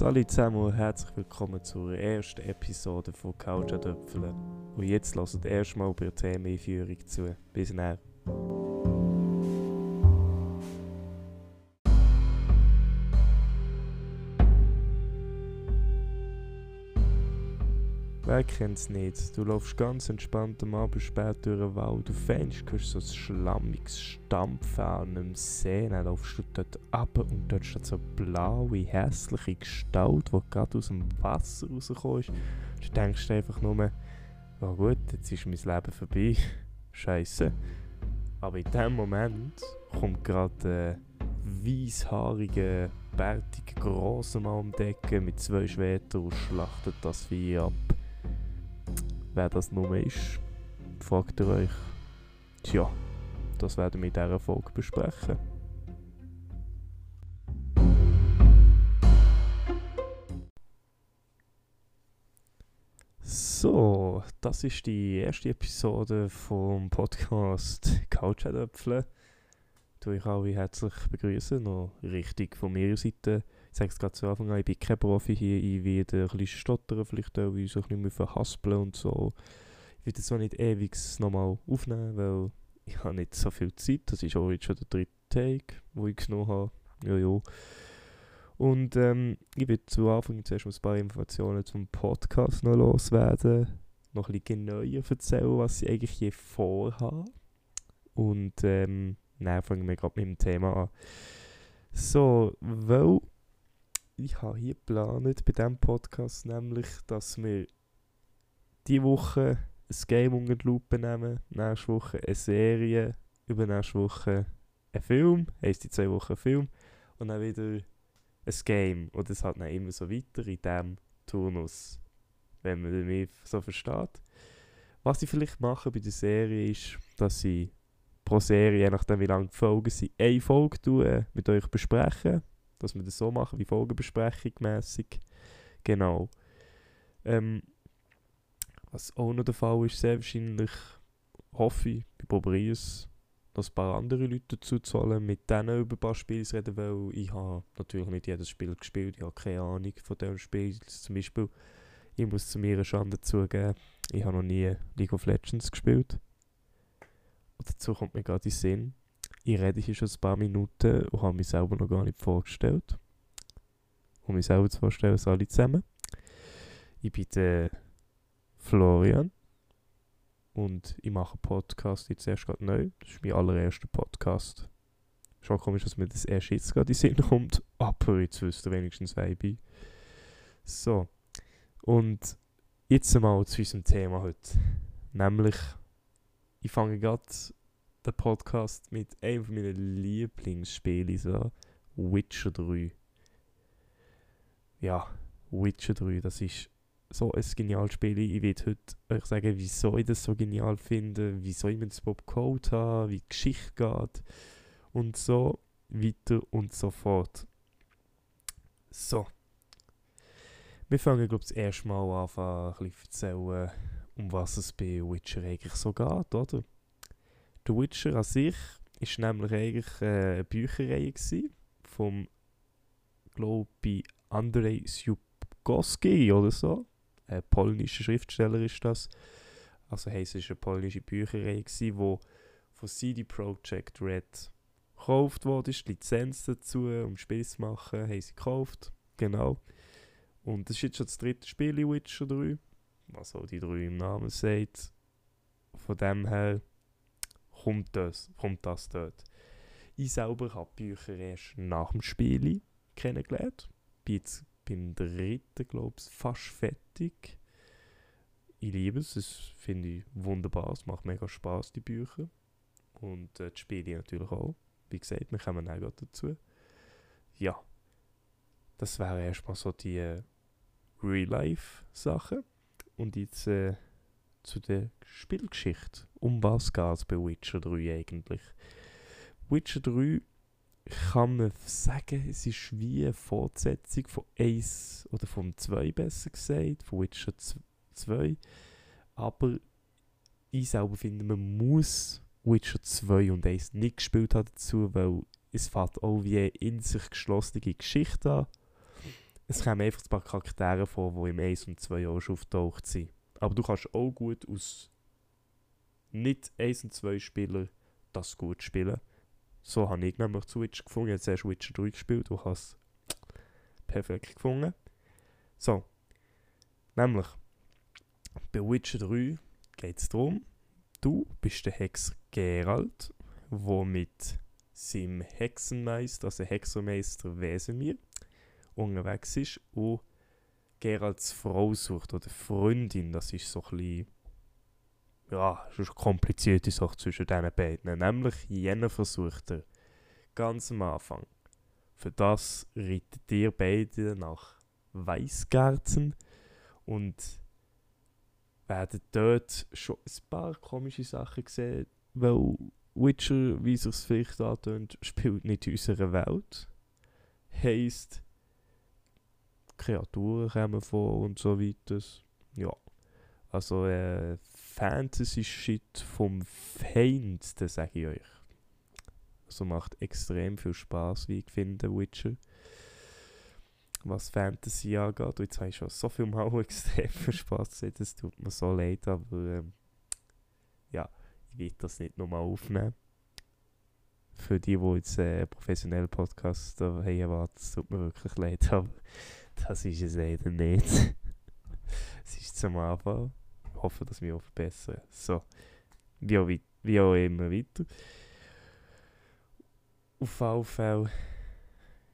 Salut zusammen und herzlich willkommen zur ersten Episode von Couch an Döpfeln. Und jetzt lasst erstmal bei der Themeneinführung zu. Bis dann. Wer kennt's nicht? Du läufst ganz entspannt am Abend spät durch den Wald. Du fängst, hörst so ein schlammiges Stampfen an einem See. Dann laufst du dort ab und dort steht so eine blaue, hässliche Gestalt, die gerade aus dem Wasser rausgekommen ist. Du denkst einfach nur, ja gut, jetzt ist mein Leben vorbei. Scheiße. Aber in dem Moment kommt gerade ein weißhaariger, bärtiger, grosser Mann um die Ecke mit zwei Schwertern und schlachtet das Vieh ab. Wer das nun ist, fragt ihr euch. Tja, das werden wir in dieser Folge besprechen. So, das ist die erste Episode vom Podcast Couch Äpfel. Ich euch alle herzlich begrüßen, noch richtig von meiner Seite. Ich sage es gerade zu Anfang an, ich bin kein Profi hier, ich werde ein bisschen stottern, vielleicht auch, ein bisschen verhaspeln und so. Ich werde es auch nicht ewig nochmal aufnehmen, weil ich habe nicht so viel Zeit. Das ist auch jetzt schon der dritte Take, den ich genommen habe. Ja, ja. Und ähm, ich werde zu Anfang zuerst ein paar Informationen zum Podcast noch loswerden. Noch ein bisschen genauer erzählen, was ich eigentlich hier vorhabe. Und ähm, dann fangen wir gerade mit dem Thema an. So, weil ich habe hier geplant bei diesem Podcast nämlich, dass wir diese Woche ein Game unter die Lupe nehmen, nächste Woche eine Serie, übernächste Woche ein Film, heisst die zwei Wochen Film, und dann wieder ein Game. Und das hat dann immer so weiter in diesem Turnus, wenn man mich so versteht. Was ich vielleicht mache bei der Serie ist, dass ich pro Serie, je nachdem wie lange die Folgen sind, eine Folge mit euch besprechen dass wir das so machen, wie Folgenbesprechung mäßig. Genau. Ähm, was auch noch der Fall ist, sehr wahrscheinlich hoffe ich bei Bob Rios, dass ein paar andere Leute dazu zahlen, mit denen über ein paar Spiele reden, weil ich habe natürlich nicht jedes Spiel gespielt, ich habe keine Ahnung von diesem Spiel. Zum Beispiel, ich muss zu mir Schande zugeben, ich habe noch nie League of Legends gespielt. Und dazu kommt mir gerade in Sinn, ich rede hier schon ein paar Minuten und habe mich selber noch gar nicht vorgestellt. Um mich selber zu vorstellen, alle zusammen. Ich bin der Florian und ich mache einen Podcast jetzt erst gerade neu. Das ist mein allererster Podcast. Schon komisch, dass mir das erst jetzt gerade in den Sinn kommt, aber jetzt wisst ihr wenigstens, wer ich bin. So, und jetzt einmal zu unserem Thema heute. Nämlich, ich fange gerade den Podcast mit einem meiner Lieblingsspiele, so Witcher 3. Ja, Witcher 3, das ist so ein geniales Spiel. Ich will heute euch sagen, wieso ich das so genial finde, wieso ich mit Bob Code habe, wie die Geschichte geht und so weiter und so fort. So. Wir fangen, glaube ich, das erste Mal an, ein bisschen zu erzählen, um was es bei Witcher eigentlich so geht, oder? The Witcher an sich ist nämlich eigentlich äh, eine Bücherreihe gewesen, vom, glaube ich, Andrzej Siubkowski oder so. Ein polnischer Schriftsteller ist das. Also heisst es ist eine polnische Bücherreihe wo von CD Projekt Red gekauft wurde, die Lizenz dazu, um Spiele zu machen, haben sie gekauft. Genau. Und das ist jetzt schon das dritte Spiel in Witcher 3, was auch die drei im Namen sagt. Von dem her kommt das, kommt das dort. Ich selber habe die Bücher erst nach dem Spiel kennengelernt. Bin jetzt beim dritten, glaube ich, fast fertig. Ich liebe es, das finde ich wunderbar, es macht mega Spaß die Bücher. Und äh, die Spiele natürlich auch. Wie gesagt, wir kommen auch dazu. Ja, das wären erstmal so die äh, Real-Life-Sachen. Und jetzt äh, zu der Spielgeschichte. Um was geht es bei Witcher 3 eigentlich? Witcher 3 kann man sagen, es ist wie eine Fortsetzung von 1 oder vom 2 besser gesagt, von Witcher 2. Aber ich selber finde, man muss Witcher 2 und 1 nicht gespielt haben dazu, weil es fährt auch wie eine in sich geschlossene Geschichte an. es kommen einfach ein paar Charaktere vor, die im 1 und 2 auch schon auftaucht sind. Aber du kannst auch gut aus nicht 1 und 2 Spielern das gut spielen. So habe ich nämlich zu Witcher gefunden. Ich habe zuerst Witcher 3 gespielt und es perfekt gefunden. So. Nämlich, bei Witcher 3 geht es darum, du bist der Hexer Geralt, der mit seinem Hexenmeister, also Hexermeister Wesemir, unterwegs ist und Geralts Frau sucht oder Freundin. Das ist so ein bisschen, ja, ist eine komplizierte Sache zwischen diesen beiden. Nämlich jener versucht er ganz am Anfang. Für das reitet ihr beide nach Weißgarten und werden dort schon ein paar komische Sachen sehen, weil Witcher, wie sich es vielleicht antönt, spielt nicht in unserer Welt. Heisst, Kreaturen kommen vor und so weiter. Ja. Also äh, Fantasy-Shit vom Feind, das sage ich euch. Also macht extrem viel Spaß, wie ich finde, Witcher. Was Fantasy angeht. Und jetzt habe ich schon so viel Mal extrem viel Spaß gesehen, das tut mir so leid, aber ähm, ja, ich will das nicht nochmal aufnehmen. Für die, die jetzt äh, professionell Podcast haben erwartet, es tut mir wirklich leid, aber das ist es leider nicht. es ist zum Anfang. Ich hoffe, dass wir auch verbessern. So, wie auch, wie auch immer weiter. Auf Fälle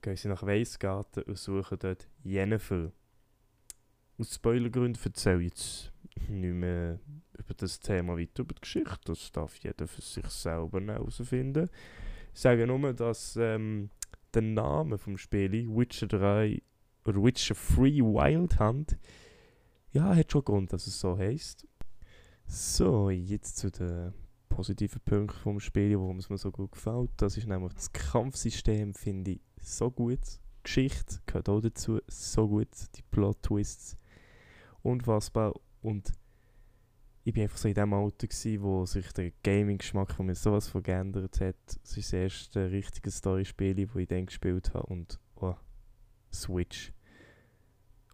gehen sie nach Weissgarten und suchen dort Jennifer. Aus Spoilergründen erzähle ich jetzt nicht mehr über das Thema weiter, über die Geschichte. Das darf jeder für sich selber herausfinden. Ich sage nur, dass ähm, der Name vom Spiel Witcher 3 Witcher 3 Wild Hunt, ja, hat schon Grund, dass es so heißt. So, jetzt zu den positiven Punkten vom Spiel, warum es mir so gut gefällt. Das ist nämlich das Kampfsystem, finde ich so gut. Die Geschichte gehört auch dazu, so gut. Die Plot-Twists, unfassbar. Und ich war einfach so in dem Alter, gewesen, wo sich der Gaming-Geschmack von mir sowas von geändert hat. Es ist das erste richtige Story-Spiel, das ich dann gespielt habe. Und oh, Switch.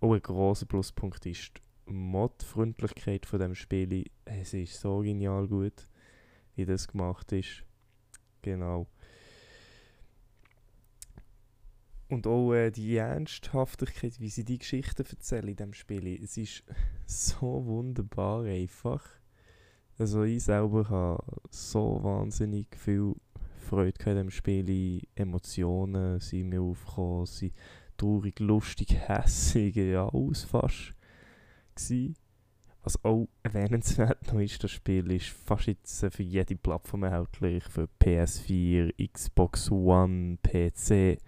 Auch ein grosser Pluspunkt ist die Mod-Freundlichkeit von dem Spiel. Es ist so genial gut, wie das gemacht ist. Genau. Und auch äh, die Ernsthaftigkeit, wie sie die Geschichten erzählen in diesem Spiel. Es ist so wunderbar einfach. Also ich selber habe so wahnsinnig viel Freude in diesem Spiel. Emotionen sind mir aufgekommen, traurig, lustig, hässig, ja, alles fast. Gewesen. Was auch erwähnenswert noch ist, das Spiel ist fast jetzt für jede Plattform erhältlich. Für PS4, Xbox One, PC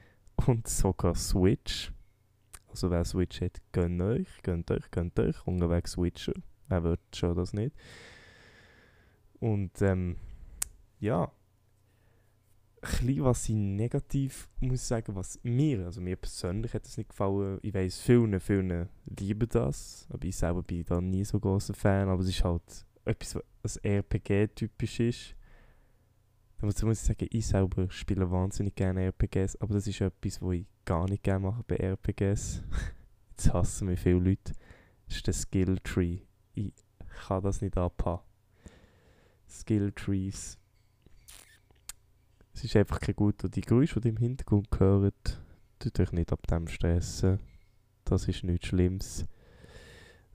und sogar Switch. Also wer Switch hat, gönnt euch, gönnt euch, gönnt euch. Unterwegs Switcher. Wer wird schon das nicht? Und ähm, ja, bisschen, was ich negativ muss sagen, was mir, also mir persönlich hat es nicht gefallen. Ich weiß, vielen, vielen lieben das, aber ich selber bin da nie so großer Fan, aber es ist halt etwas, was RPG-typisch ist. Da muss, ich sagen, ich selber spiele wahnsinnig gerne RPGs, aber das ist etwas, was ich gar nicht gerne mache bei RPGs. Jetzt hassen mich viele Leute. Das ist der Skill Tree. Ich kann das nicht abhaben. Skill Trees es ist einfach kein gut. Und die Geräusche, die im Hintergrund hören, tut euch nicht ab dem stressen. Das ist nichts Schlimmes.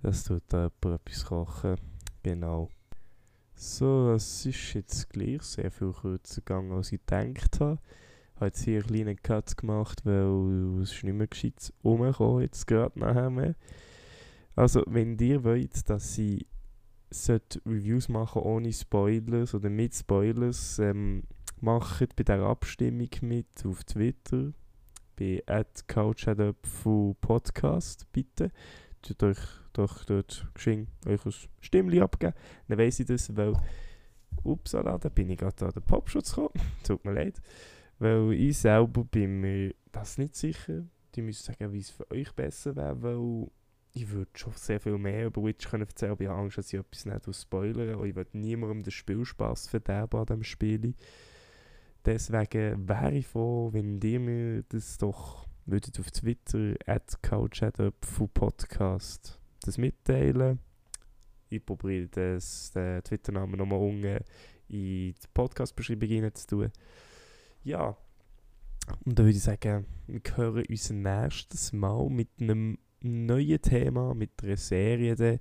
Das tut da jemand etwas kochen. Genau. So, es ist jetzt gleich sehr viel kürzer gegangen, als ich gedacht habe. Ich habe jetzt hier einen kleinen Cut gemacht, weil es nicht mehr gescheit rumgekommen, jetzt gerade nachher mehr. Also, wenn ihr wollt, dass ich Reviews machen ohne Spoilers oder mit Spoilers, ähm, macht bei dieser Abstimmung mit auf Twitter bei Podcast bitte. Tut euch doch dort geschwind euch ein Stimmchen abgeben. Dann weiss ich das, weil upsala, da bin ich gerade an den Popschutz gekommen. Tut mir leid. Weil ich selber bin mir das nicht sicher. Die müssen sagen, wie es für euch besser wäre, weil ich würde schon sehr viel mehr über Witch können erzählen, aber ich habe Angst, dass ich etwas nicht spoilern und ich will niemandem den Spielspaß verderben an diesem Spiel. Deswegen wäre ich froh, wenn ihr mir das doch würdet auf Twitter at Podcast das mitteilen. Ich probiere das, den Twitter-Namen nochmal unten in die Podcast-Beschreibung rein zu tun. Ja, und dann würde ich sagen, wir hören uns nächstes Mal mit einem neuen Thema, mit einer Serie. Dann.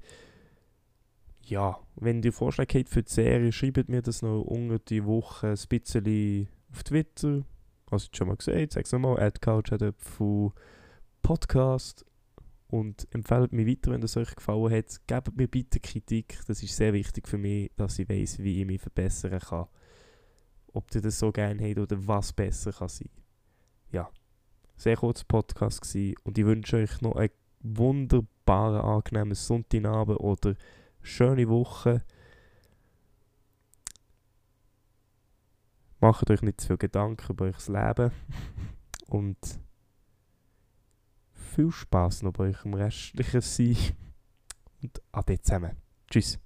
Ja, wenn ihr Vorschläge habt für die Serie, schreibt mir das noch unter die Woche ein bisschen auf Twitter. Also schon mal gesagt, sag es nochmal, at Podcast und empfehlt mir weiter, wenn es euch gefallen hat. Gebt mir bitte Kritik, das ist sehr wichtig für mich, dass ich weiß, wie ich mich verbessern kann. Ob ihr das so gerne habt oder was besser kann sein. Ja, sehr kurzer Podcast gewesen und ich wünsche euch noch einen wunderbaren, angenehmen Sonntagabend oder schöne Woche. Macht euch nicht zu viel Gedanken über euch Leben und viel Spaß noch bei eurem restlichen Sein und ade zusammen. Tschüss.